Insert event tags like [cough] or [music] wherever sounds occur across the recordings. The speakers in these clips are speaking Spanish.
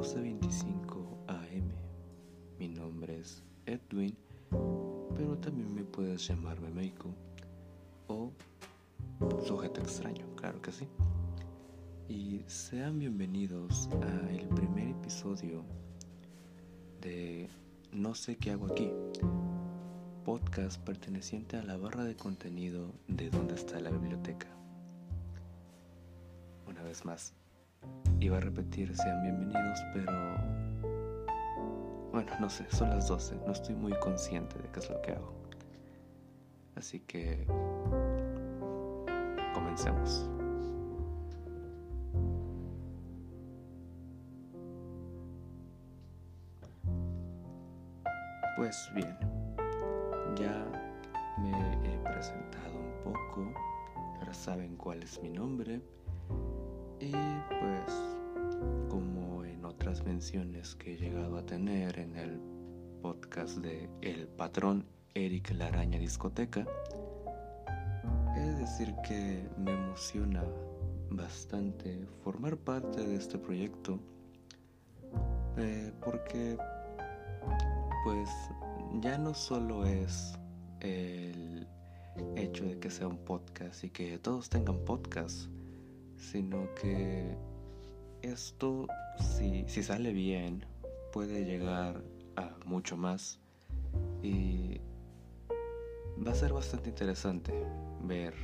12.25 am. Mi nombre es Edwin, pero también me puedes llamarme Meiko o sujeto extraño, claro que sí. Y sean bienvenidos al primer episodio de No sé qué hago aquí, podcast perteneciente a la barra de contenido de Dónde está la biblioteca. Una vez más, iba a repetir sean bienvenidos, pero bueno, no sé, son las 12, no estoy muy consciente de qué es lo que hago. Así que comencemos. Pues bien, ya me he presentado un poco, ahora saben cuál es mi nombre y pues como en otras menciones que he llegado a tener en el podcast de El Patrón Eric Laraña Discoteca, he de decir que me emociona bastante formar parte de este proyecto eh, porque pues ya no solo es el hecho de que sea un podcast y que todos tengan podcast, sino que esto, si, si sale bien, puede llegar a mucho más y va a ser bastante interesante ver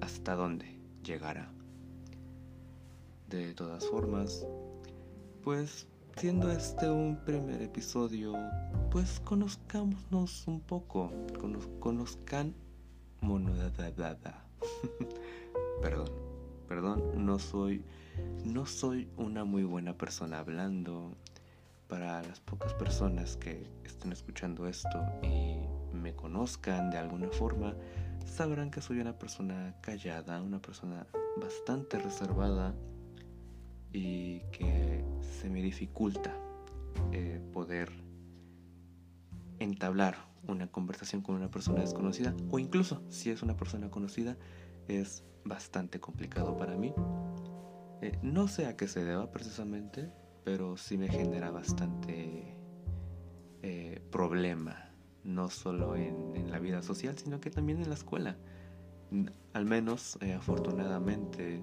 hasta dónde llegará. De todas formas, pues siendo este un primer episodio, pues conozcámonos un poco, conozcan [laughs] Perdón, perdón, no soy no soy una muy buena persona hablando. Para las pocas personas que estén escuchando esto y me conozcan de alguna forma, sabrán que soy una persona callada, una persona bastante reservada y que se me dificulta eh, poder entablar una conversación con una persona desconocida o incluso si es una persona conocida es bastante complicado para mí. Eh, no sé a qué se deba precisamente, pero sí me genera bastante eh, problema, no solo en, la vida social, sino que también en la escuela. Al menos, afortunadamente,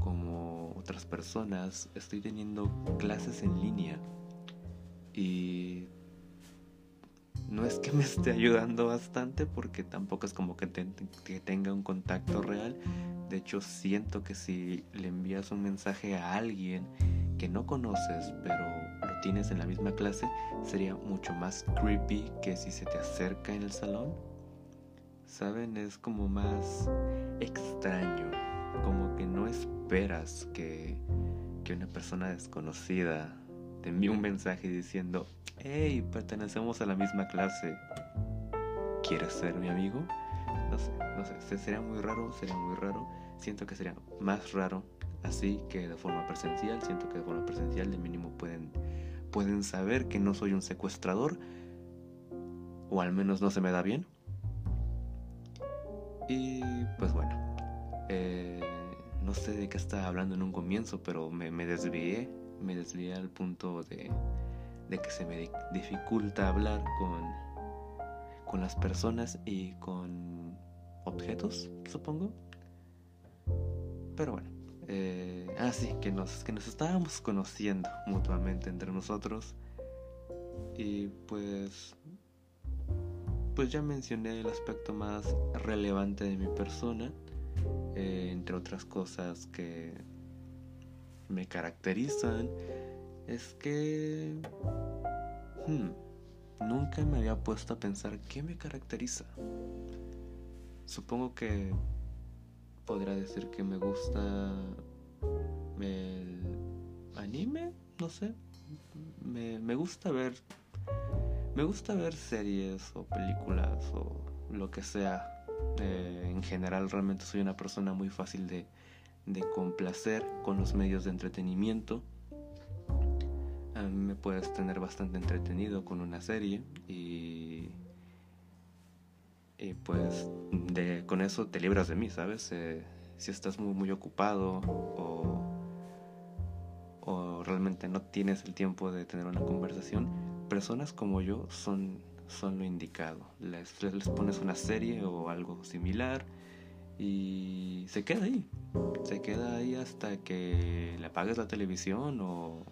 como otras personas, estoy teniendo clases en línea y no es que me esté ayudando bastante porque tampoco es como que, tenga un contacto real. De hecho, siento que si le envías un mensaje a alguien que no conoces, pero lo tienes en la misma clase, sería mucho más creepy que si se te acerca en el salón. ¿Saben? Es como más extraño como que no esperas que, que una persona desconocida te envíe un mensaje diciendo, hey, pertenecemos a la misma clase, ¿quieres ser mi amigo? No sé, no sé, sería muy raro, sería muy raro, siento que sería más raro así que de forma presencial, siento que de forma presencial de mínimo pueden, pueden saber que no soy un secuestrador, o al menos no se me da bien. Y pues bueno, eh, no sé de qué estaba hablando en un comienzo, pero me, desvié, me desvié al punto de, que se me dificulta hablar con, con las personas y con objetos, supongo. Pero bueno, eh, ah sí, que nos, que nos estábamos conociendo mutuamente entre nosotros. Y pues pues ya mencioné el aspecto más relevante de mi persona, eh, entre otras cosas que me caracterizan, es que hmm, nunca me había puesto a pensar qué me caracteriza. Supongo que podría decir que me gusta el anime, no sé. Me, me gusta ver me gusta ver series o películas o lo que sea. Eh, en general realmente soy una persona muy fácil de, complacer con los medios de entretenimiento. A mí me puedes tener bastante entretenido con una serie y, y pues de, con eso te libras de mí, ¿sabes? Eh, si estás muy, muy ocupado o o realmente no tienes el tiempo de tener una conversación, personas como yo son, son lo indicado. Les, les pones una serie o algo similar y se queda ahí. Se queda ahí hasta que le apagues la televisión o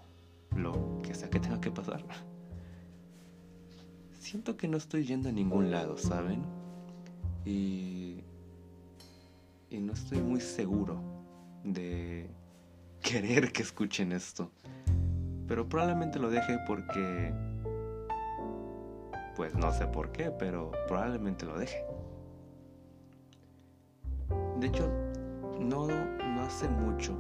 lo que sea que tenga que pasar. Siento que no estoy yendo a ningún lado, ¿saben? Y, y no estoy muy seguro de querer que escuchen esto. Pero probablemente lo deje porque... Pues no sé por qué, pero probablemente lo deje. De hecho, no, no hace mucho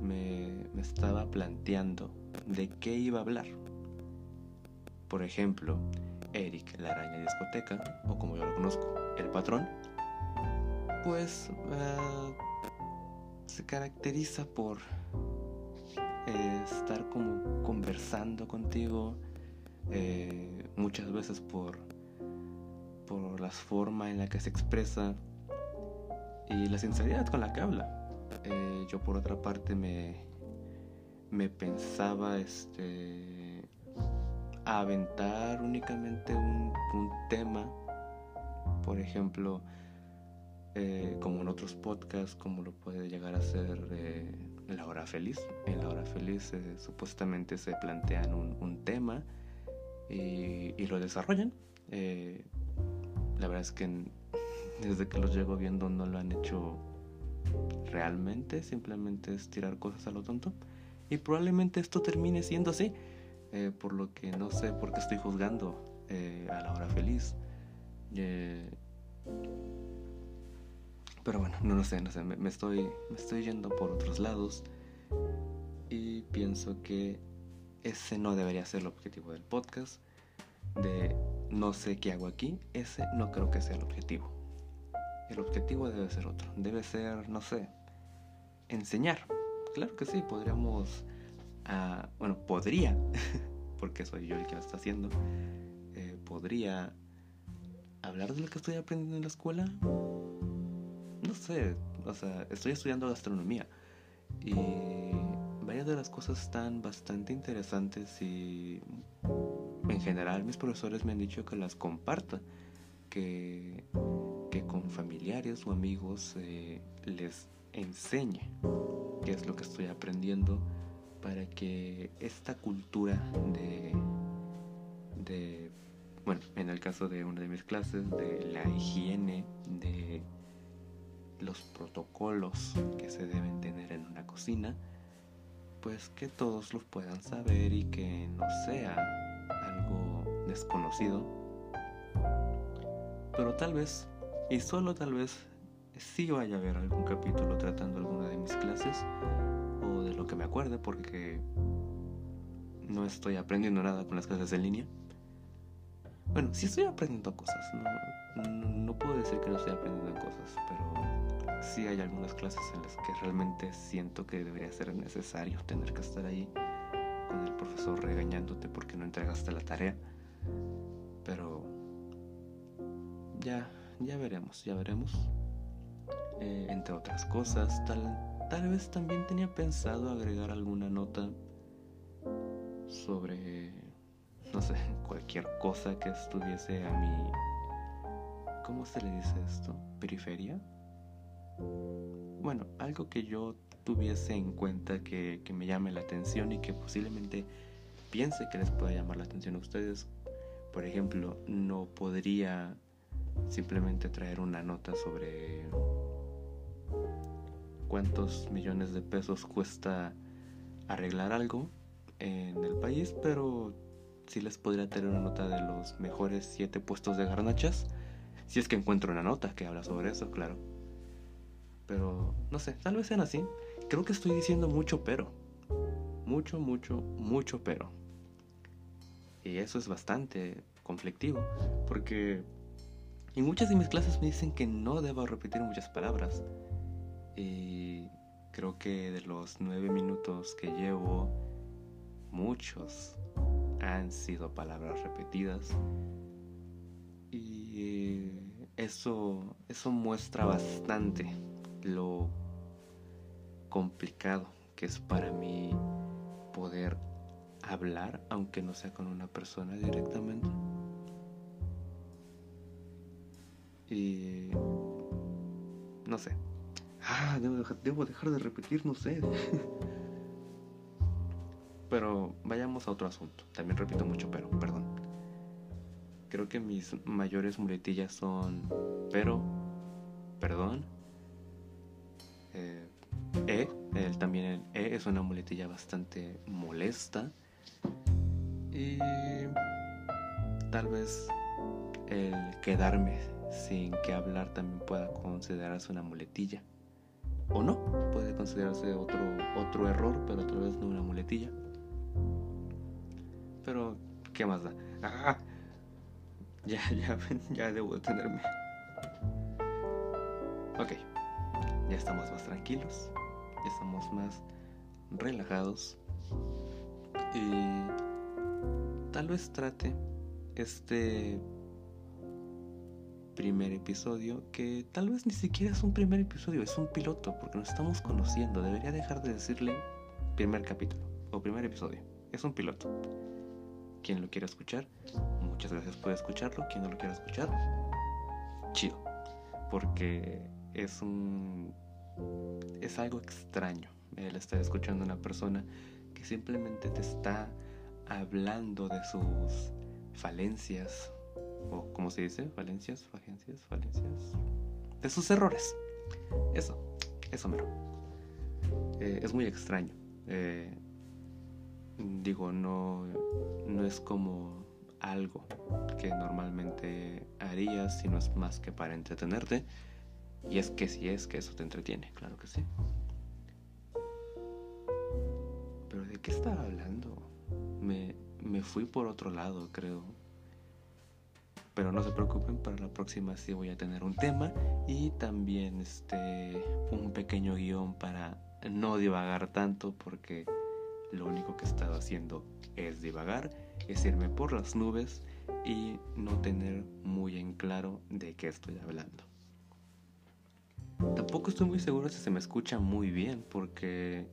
me, me estaba planteando de qué iba a hablar. Por ejemplo, Eric, la araña discoteca, o como yo lo conozco, el patrón, pues uh, se caracteriza por eh, estar como conversando contigo, eh, muchas veces por, por la forma en la que se expresa y la sinceridad con la que habla. Eh, yo por otra parte me, me pensaba este aventar únicamente un, un tema, por ejemplo, eh, como en otros podcasts, como lo puede llegar a ser eh, La Hora Feliz. En La Hora Feliz eh, supuestamente se plantean un, tema y, lo desarrollan. la verdad es que desde que los llego viendo no lo han hecho realmente, simplemente es tirar cosas a lo tonto. Y probablemente esto termine siendo así, por lo que no sé por qué estoy juzgando a la hora feliz. Pero bueno, no lo sé, no sé, me, estoy, me estoy yendo por otros lados y pienso que ese no debería ser el objetivo del podcast. De no sé qué hago aquí, ese no creo que sea el objetivo. El objetivo debe ser otro, debe ser, no sé, enseñar. Claro que sí, podríamos, uh, bueno, podría, [laughs] porque soy yo el que lo está haciendo, eh, podría hablar de lo que estoy aprendiendo en la escuela, no sé, o sea, estoy estudiando gastronomía y varias de las cosas están bastante interesantes y en general mis profesores me han dicho que las comparta, que con familiares o amigos eh, les enseñe qué es lo que estoy aprendiendo para que esta cultura de, de, bueno, en el caso de una de mis clases, de la higiene, de los protocolos que se deben tener en una cocina, pues que todos los puedan saber y que no sea algo desconocido. Pero tal vez, y solo tal vez, sí vaya a haber algún capítulo tratando alguna de mis clases o de lo que me acuerde porque no estoy aprendiendo nada con las clases en línea. Bueno, sí estoy aprendiendo cosas, no, puedo decir que no estoy aprendiendo cosas, pero sí hay algunas clases en las que realmente siento que debería ser necesario tener que estar ahí con el profesor regañándote porque no entregaste la tarea. Pero ya, ya veremos, ya veremos. Eh, entre otras cosas, tal, tal vez también tenía pensado agregar alguna nota sobre, no sé, [laughs] cualquier cosa que estuviese a mi... ¿Cómo se le dice esto? ¿Periferia? bueno, algo que yo tuviese en cuenta que, me llame la atención y que posiblemente piense que les pueda llamar la atención a ustedes. Por ejemplo, no podría simplemente traer una nota sobre cuántos millones de pesos cuesta arreglar algo en el país, pero sí les podría tener una nota de los mejores siete puestos de garnachas, si es que encuentro una nota que habla sobre eso, claro. Pero no sé, tal vez sean así. Creo que estoy diciendo mucho pero. Mucho, mucho, mucho pero. Y eso es bastante conflictivo. Porque en muchas de mis clases me dicen que no debo repetir muchas palabras. Y creo que de los nueve minutos que llevo, muchos han sido palabras repetidas. Y eso, eso muestra bastante lo complicado que es para mí poder hablar, aunque no sea con una persona directamente. Y no sé. Ah, debo dejar, de repetir, no sé. [laughs] pero vayamos a otro asunto. También repito mucho, pero, perdón. Creo que mis mayores muletillas son pero, perdón, e, el, también el E es una muletilla bastante molesta. Y tal vez el quedarme sin que hablar también pueda considerarse una muletilla. O no, puede considerarse otro, otro error, pero otra vez no una muletilla. Pero, ¿qué más da? ¡Ah! [laughs] Ya, ya, [laughs] ya debo detenerme. Ok, ya estamos más tranquilos, ya estamos más relajados. Y tal vez trate este primer episodio, que tal vez ni siquiera es un primer episodio, es un piloto, porque nos estamos conociendo. Debería dejar de decirle primer capítulo o primer episodio. Es un piloto. Quien lo quiera escuchar, muchas gracias por escucharlo. Quien no lo quiera escuchar, chido. Porque es un. Es algo extraño el estar escuchando a una persona que simplemente te está hablando de sus falencias, o como se dice, falencias, falencias, falencias, de sus errores. Eso, eso mero. Eh, es muy extraño. Eh, digo, no, no es como algo que normalmente harías, sino es más que para entretenerte. Y es que si es que eso te entretiene, claro que sí. Pero ¿de qué estaba hablando? Me, me fui por otro lado, creo. Pero no se preocupen, para la próxima sí voy a tener un tema y también este un pequeño guion para no divagar tanto porque lo único que he estado haciendo es divagar, es irme por las nubes y no tener muy en claro de qué estoy hablando. Tampoco estoy muy seguro si se me escucha muy bien porque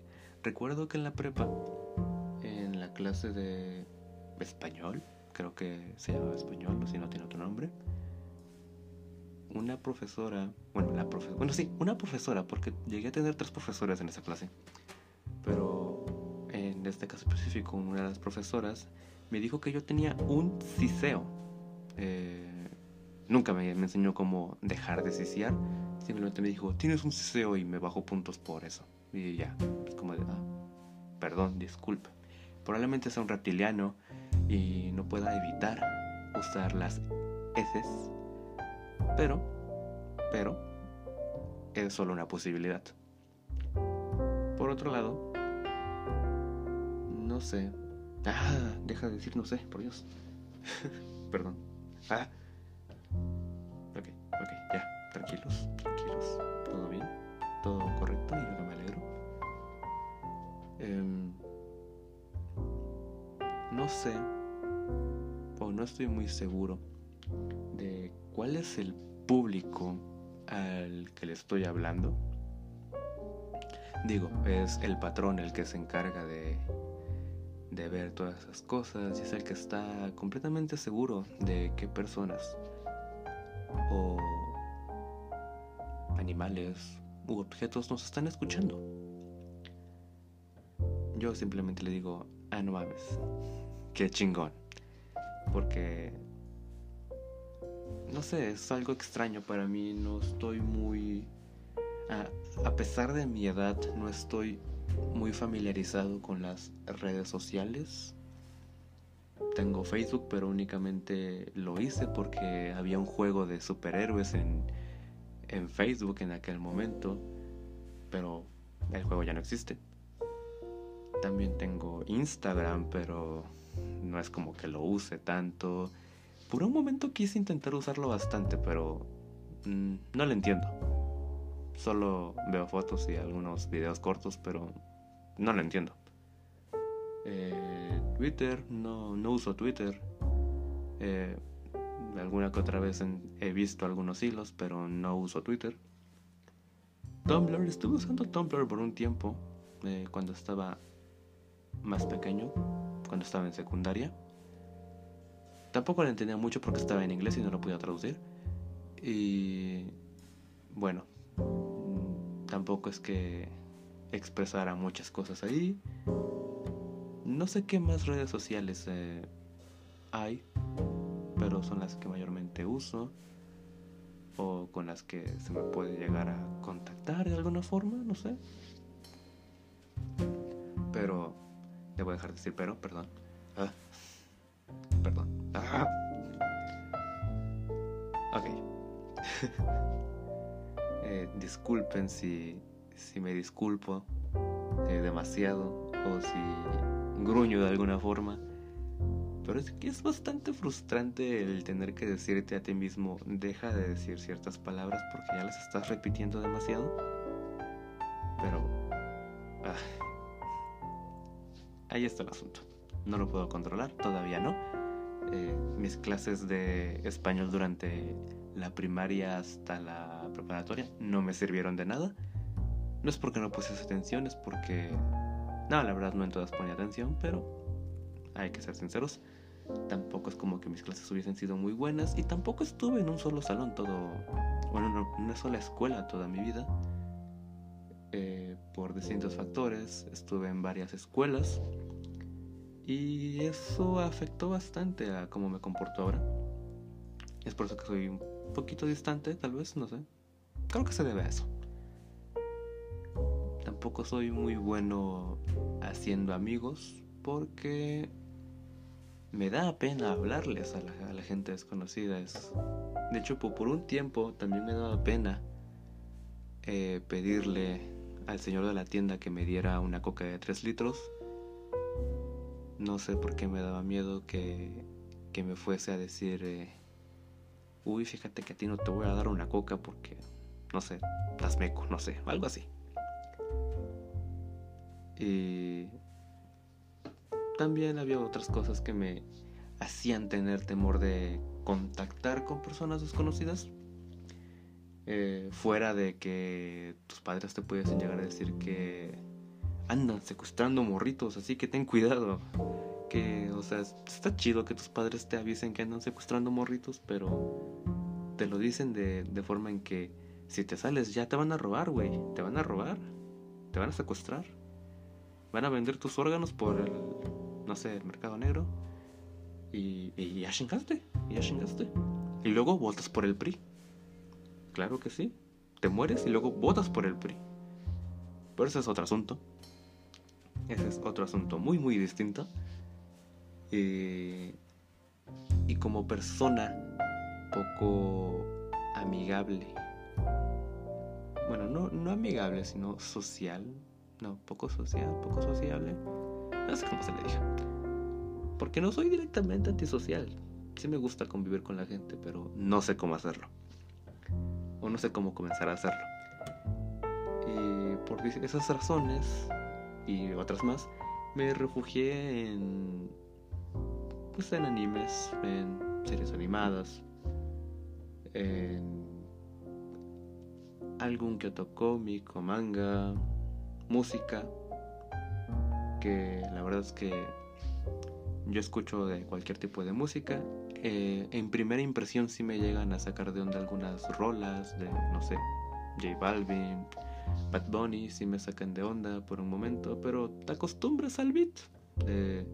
recuerdo que en la prepa, en la clase de español, creo que se llama español, o si no tiene otro nombre. Una profesora, bueno, la profe bueno, sí, una profesora, porque llegué a tener tres profesores en esa clase. Pero en este caso específico, una de las profesoras me dijo que yo tenía un ciseo. Eh, nunca me, me, enseñó cómo dejar de ciciar, simplemente me dijo, tienes un ciseo y me bajo puntos por eso. Y ya, es como de, ah, perdón, disculpe. Probablemente sea un reptiliano y no pueda evitar usar las heces, pero, pero, es solo una posibilidad. Por otro lado, no sé. Ah, deja de decir no sé, por Dios. [laughs] Perdón. Ah. Ok, ok, ya, tranquilos, tranquilos. ¿Todo bien? ¿Todo correcto? Y yo me alegro. Eh, no sé o no estoy muy seguro de cuál es el público al que le estoy hablando. Digo, es el patrón el que se encarga de, de ver todas esas cosas y es el que está completamente seguro de qué personas o animales u objetos nos están escuchando. Yo simplemente le digo, ah, no mames, qué chingón. Porque, no sé, es algo extraño para mí, no estoy muy... A, a pesar de mi edad, no estoy muy familiarizado con las redes sociales. Tengo Facebook, pero únicamente lo hice porque había un juego de superhéroes en, en Facebook en aquel momento, pero el juego ya no existe. También tengo Instagram, pero no es como que lo use tanto. Por un momento quise intentar usarlo bastante, pero mm, no lo entiendo. Solo veo fotos y algunos videos cortos, pero no lo entiendo. Eh, Twitter, no, no uso Twitter. Eh, alguna que otra vez he visto algunos hilos, pero no uso Twitter. Tumblr, estuve usando Tumblr por un tiempo, eh, cuando estaba más pequeño, cuando estaba en secundaria. Tampoco lo entendía mucho porque estaba en inglés y no lo podía traducir. Y bueno, tampoco es que expresara muchas cosas ahí. No sé qué más redes sociales eh, hay, pero son las que mayormente uso o con las que se me puede llegar a contactar de alguna forma, no sé. Pero, debo dejar de decir pero, perdón. Ah, perdón. Ah. Ok. [laughs] eh, disculpen si, si me disculpo eh, demasiado o si gruño de alguna forma. Pero es que es bastante frustrante el tener que decirte a ti mismo, deja de decir ciertas palabras porque ya las estás repitiendo demasiado. Pero... ahí está el asunto. No lo puedo controlar, todavía no. Eh, mis clases de español durante la primaria hasta la preparatoria no me sirvieron de nada. No es porque no puse atención, es porque... No, la verdad no en todas ponía atención, pero hay que ser sinceros. Tampoco es como que mis clases hubiesen sido muy buenas y tampoco estuve en un solo salón todo, bueno, en una sola escuela toda mi vida. Eh, por distintos factores, estuve en varias escuelas y eso afectó bastante a cómo me comporto ahora. Es por eso que soy un poquito distante, tal vez, no sé. Creo que se debe a eso. Tampoco soy muy bueno haciendo amigos porque me da pena hablarles a la, gente desconocida. de hecho, por un tiempo también me daba pena eh, pedirle al señor de la tienda que me diera una coca de 3 litros. No sé por qué me daba miedo que, que me fuese a decir, eh, uy, fíjate que a ti no te voy a dar una coca porque, no sé, las meco, no sé, algo así. Y también había otras cosas que me hacían tener temor de contactar con personas desconocidas. Eh, fuera de que tus padres te pudiesen llegar a decir que andan secuestrando morritos, así que ten cuidado. Que, o sea, está chido que tus padres te avisen que andan secuestrando morritos, pero te lo dicen de, de forma en que si te sales ya te van a robar, güey. Te van a robar. Te van a secuestrar. Van a vender tus órganos por el no sé, el mercado negro. Y, y ya chingaste, ya chingaste. Y luego votas por el PRI. Claro que sí. Te mueres y luego votas por el PRI. Pero ese es otro asunto. Ese es otro asunto muy, muy distinto. y como persona poco amigable. Bueno, no, no amigable, sino social. No, poco social, poco sociable no sé cómo se le diga. Porque no soy directamente antisocial. Sí me gusta convivir con la gente, pero no sé cómo hacerlo. O no sé cómo comenzar a hacerlo. Y por esas razones y otras más, me refugié en pues en animes, en series animadas, en algún que otro cómic o manga, música, que la verdad es que yo escucho de cualquier tipo de música. Eh, en primera impresión sí me llegan a sacar de onda algunas rolas de, no sé, J Balvin, Bad Bunny, sí me sacan de onda por un momento, pero te acostumbras al beat. Eh,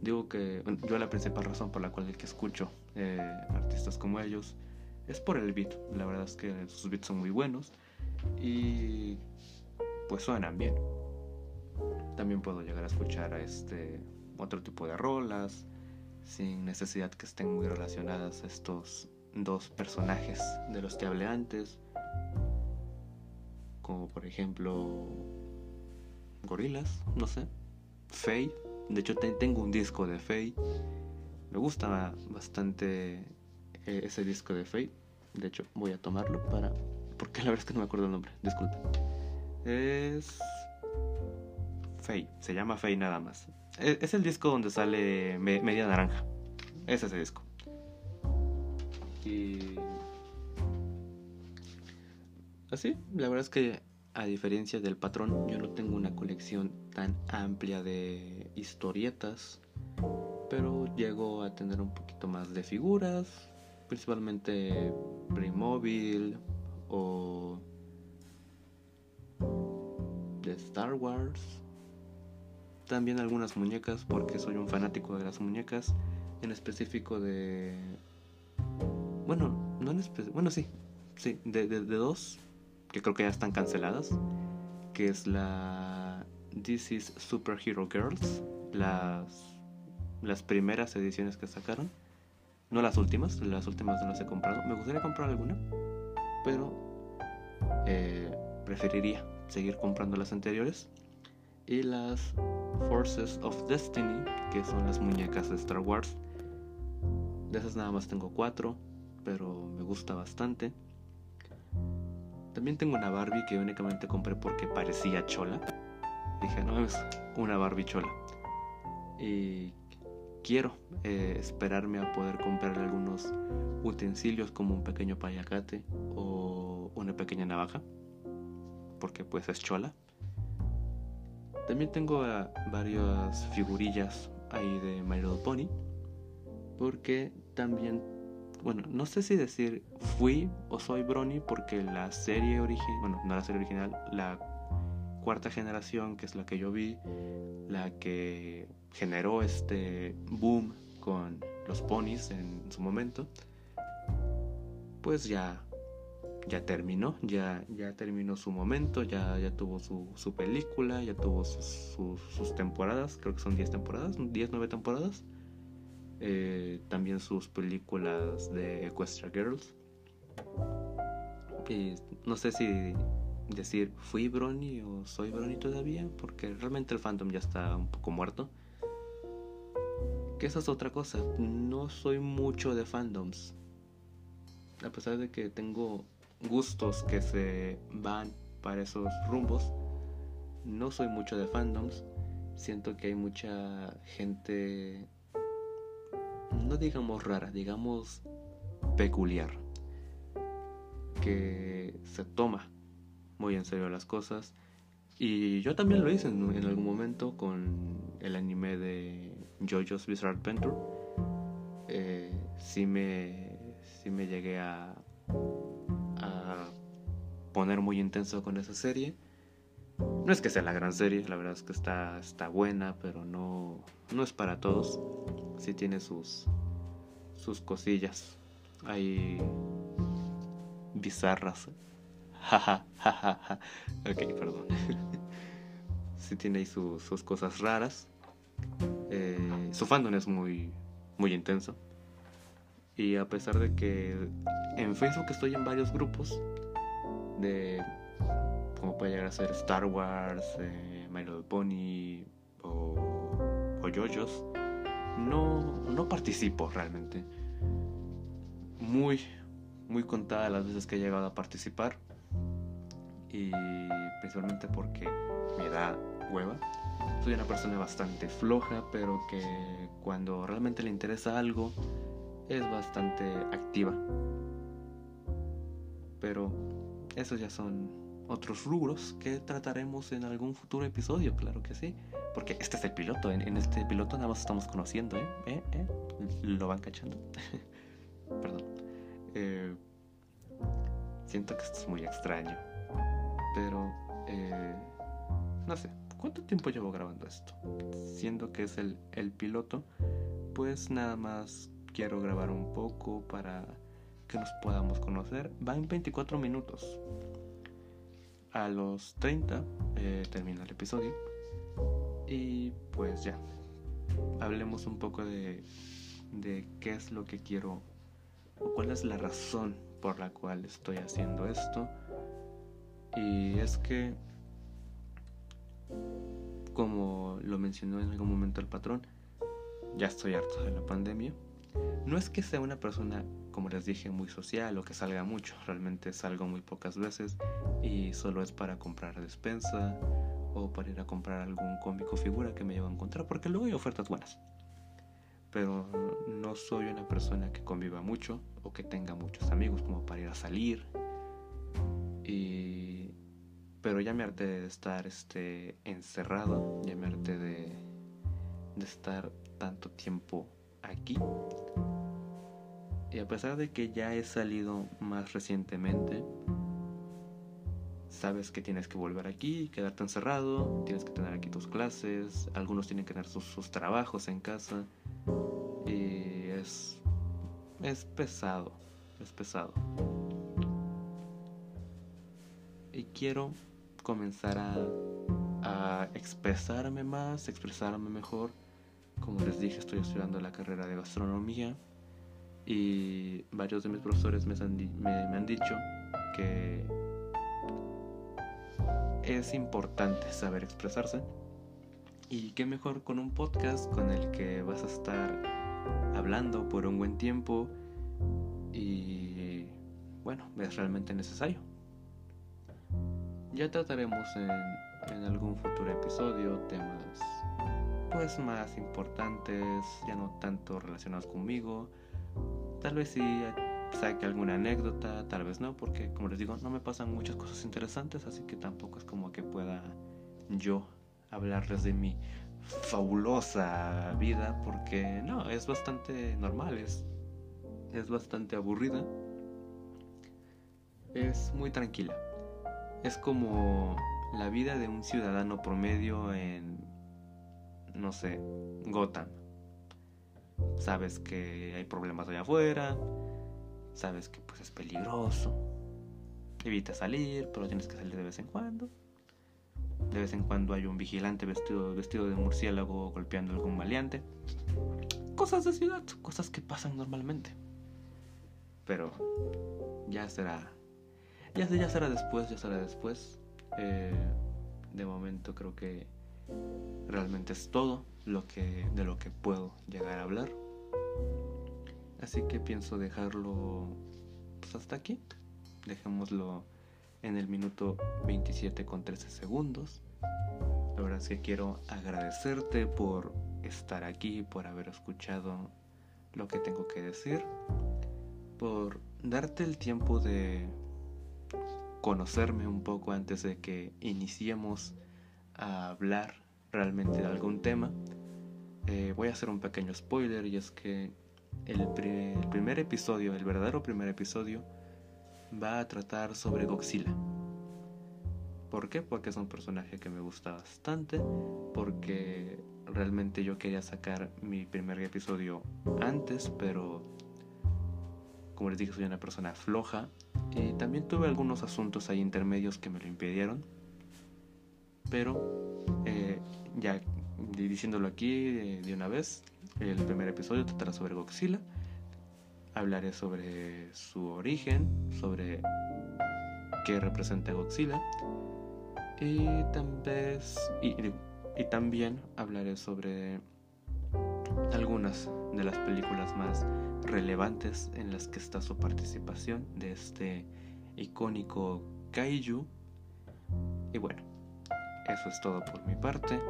digo que yo la principal razón por la cual escucho eh, artistas como ellos es por el beat. La verdad es que sus beats son muy buenos y pues suenan bien. También puedo llegar a escuchar a este otro tipo de rolas sin necesidad que estén muy relacionadas estos dos personajes de los que hablé antes, como por ejemplo Gorilas, no sé, Faye. De hecho tengo un disco de Faye. Me gusta bastante eh, ese disco de Faye. De hecho voy a tomarlo para porque la verdad es que no me acuerdo el nombre. Disculpe. Es se llama Fey nada más. E, es, el disco donde sale Media Naranja. Es ese disco. Y. Así, la verdad es que a diferencia del patrón, yo no tengo una colección tan amplia de historietas, pero llego a tener un poquito más de figuras, principalmente Playmobil o de Star Wars. También algunas muñecas, porque soy un fanático de las muñecas, en específico de... Bueno, no en específico, bueno sí, sí, de, de dos que creo que ya están canceladas, que es la This is Superhero Girls, las, las primeras ediciones que sacaron, no las últimas, las últimas no las he comprado, me gustaría comprar alguna, pero eh, preferiría seguir comprando las anteriores. Y las Forces of Destiny, que son las muñecas de Star Wars. De esas nada más tengo cuatro, pero me gusta bastante. También tengo una Barbie que únicamente compré porque parecía chola. Dije, no, es una Barbie chola. Y quiero eh, esperarme a poder comprar algunos utensilios como un pequeño payacate o una pequeña navaja. Porque pues es chola. También tengo uh, varias figurillas ahí de My Little Pony. Porque también bueno, no sé si decir fui o soy Brony porque la serie original, bueno, no la serie original, la cuarta generación, que es la que yo vi, la que generó este boom con los ponis en su momento, pues ya ya terminó, ya, ya terminó su momento, ya, ya tuvo su, su película, ya tuvo sus, sus temporadas, creo que son 10 temporadas, 10, 9 temporadas. Eh, también sus películas de Equestria Girls. Y no sé si decir fui Brony o soy Brony todavía, porque realmente el fandom ya está un poco muerto. Que esa es otra cosa, no soy mucho de fandoms. A pesar de que tengo gustos que se van para esos rumbos, no soy mucho de fandoms. Siento que hay mucha gente no digamos rara, digamos peculiar, que se toma muy en serio las cosas. Y yo también lo hice en, algún momento con el anime de JoJo's Bizarre Adventure. Eh, sí, me, sí me llegué a, a poner muy intenso con esa serie. No es que sea la gran serie, la verdad es que está, está buena, pero no, no es para todos. Sí tiene sus, sus cosillas ahí bizarras. [laughs] ok, perdón. [laughs] sí tiene ahí sus cosas raras. Eh, su fandom es muy, muy intenso. Y a pesar de que en Facebook estoy en varios grupos de como puede llegar a ser Star Wars, eh, My Little Pony o, o JoJo's, no, no participo realmente. Muy, muy contada las veces que he llegado a participar. Y principalmente porque me da hueva. Soy una persona bastante floja, pero que cuando realmente le interesa algo es bastante activa. Pero esos ya son otros rubros que trataremos en algún futuro episodio, claro que sí. Porque este es el piloto, en, este piloto nada más estamos conociendo, ¿eh? ¿Eh? ¿Eh? Lo van cachando. [laughs] Perdón. Eh, siento que esto es muy extraño. Pero, eh, no sé, ¿cuánto tiempo llevo grabando esto? Siendo que es el, el piloto, pues nada más quiero grabar un poco para que nos podamos conocer. Van 24 minutos a los 30 eh, termina el episodio. Y pues ya, hablemos un poco de, de qué es lo que quiero o cuál es la razón por la cual estoy haciendo esto. Y es que, como lo mencionó en algún momento el patrón, ya estoy harto de la pandemia. No es que sea una persona como les dije, muy social o que salga mucho. Realmente salgo muy pocas veces y solo es para comprar despensa o para ir a comprar algún cómico figura que me llevo a encontrar, porque luego hay ofertas buenas. Pero no soy una persona que conviva mucho o que tenga muchos amigos como para ir a salir. Y pero ya me harté de estar este, encerrado, ya me harté de, de estar tanto tiempo aquí. Y a pesar de que ya he salido más recientemente, sabes que tienes que volver aquí, quedarte encerrado, tienes que tener aquí tus clases, algunos tienen que tener sus, trabajos en casa. Y es, es pesado, es pesado. Y quiero comenzar a, a expresarme más, expresarme mejor. Como les dije, estoy estudiando la carrera de gastronomía y varios de mis profesores me han, dicho que es importante saber expresarse y qué mejor con un podcast con el que vas a estar hablando por un buen tiempo y bueno, es realmente necesario. Ya trataremos en, en algún futuro episodio temas pues más importantes, ya no tanto relacionados conmigo, Tal vez sí saque alguna anécdota, tal vez no, porque como les digo, no me pasan muchas cosas interesantes, así que tampoco es como que pueda yo hablarles de mi fabulosa vida, porque no, es bastante normal, es, es bastante aburrida, es muy tranquila. Es como la vida de un ciudadano promedio en, no sé, Gotham sabes que hay problemas allá afuera, sabes que pues es peligroso, evita salir, pero tienes que salir de vez en cuando. De vez en cuando hay un vigilante vestido, vestido de murciélago golpeando a algún maleante. Cosas de ciudad, cosas que pasan normalmente. Pero ya será. Ya, ya será después, ya será después. Eh, de momento creo que realmente es todo lo que, de lo que puedo llegar a hablar. Así que pienso dejarlo pues, hasta aquí. Dejémoslo en el minuto 27 con 13 segundos. La verdad es que quiero agradecerte por estar aquí, por haber escuchado lo que tengo que decir, por darte el tiempo de conocerme un poco antes de que iniciemos a hablar realmente de algún tema. Eh, voy a hacer un pequeño spoiler y es que el, primer episodio, el verdadero primer episodio, va a tratar sobre Godzilla. ¿Por qué? Porque es un personaje que me gusta bastante, porque realmente yo quería sacar mi primer episodio antes, pero como les dije soy una persona floja también tuve algunos asuntos ahí intermedios que me lo impidieron, pero eh, ya diciéndolo aquí de, una vez, el primer episodio tratará sobre Godzilla. Hablaré sobre su origen, sobre qué representa Godzilla. Y, también hablaré sobre algunas de las películas más relevantes en las que está su participación de este icónico kaiju. Y bueno, eso es todo por mi parte.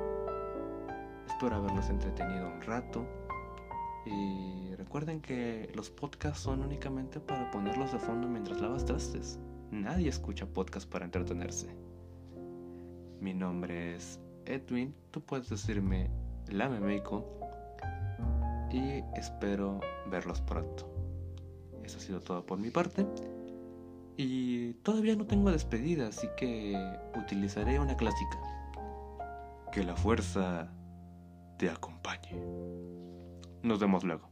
Espero haberlos entretenido un rato. Y recuerden que los podcasts son únicamente para ponerlos de fondo mientras lavas trastes. Nadie escucha podcasts para entretenerse. Mi nombre es Edwin, tú puedes decirme Lamemeiko y espero verlos pronto. Eso ha sido todo por mi parte. Y todavía no tengo despedida, así que utilizaré una clásica. Que la fuerza te acompañe. Nos vemos luego.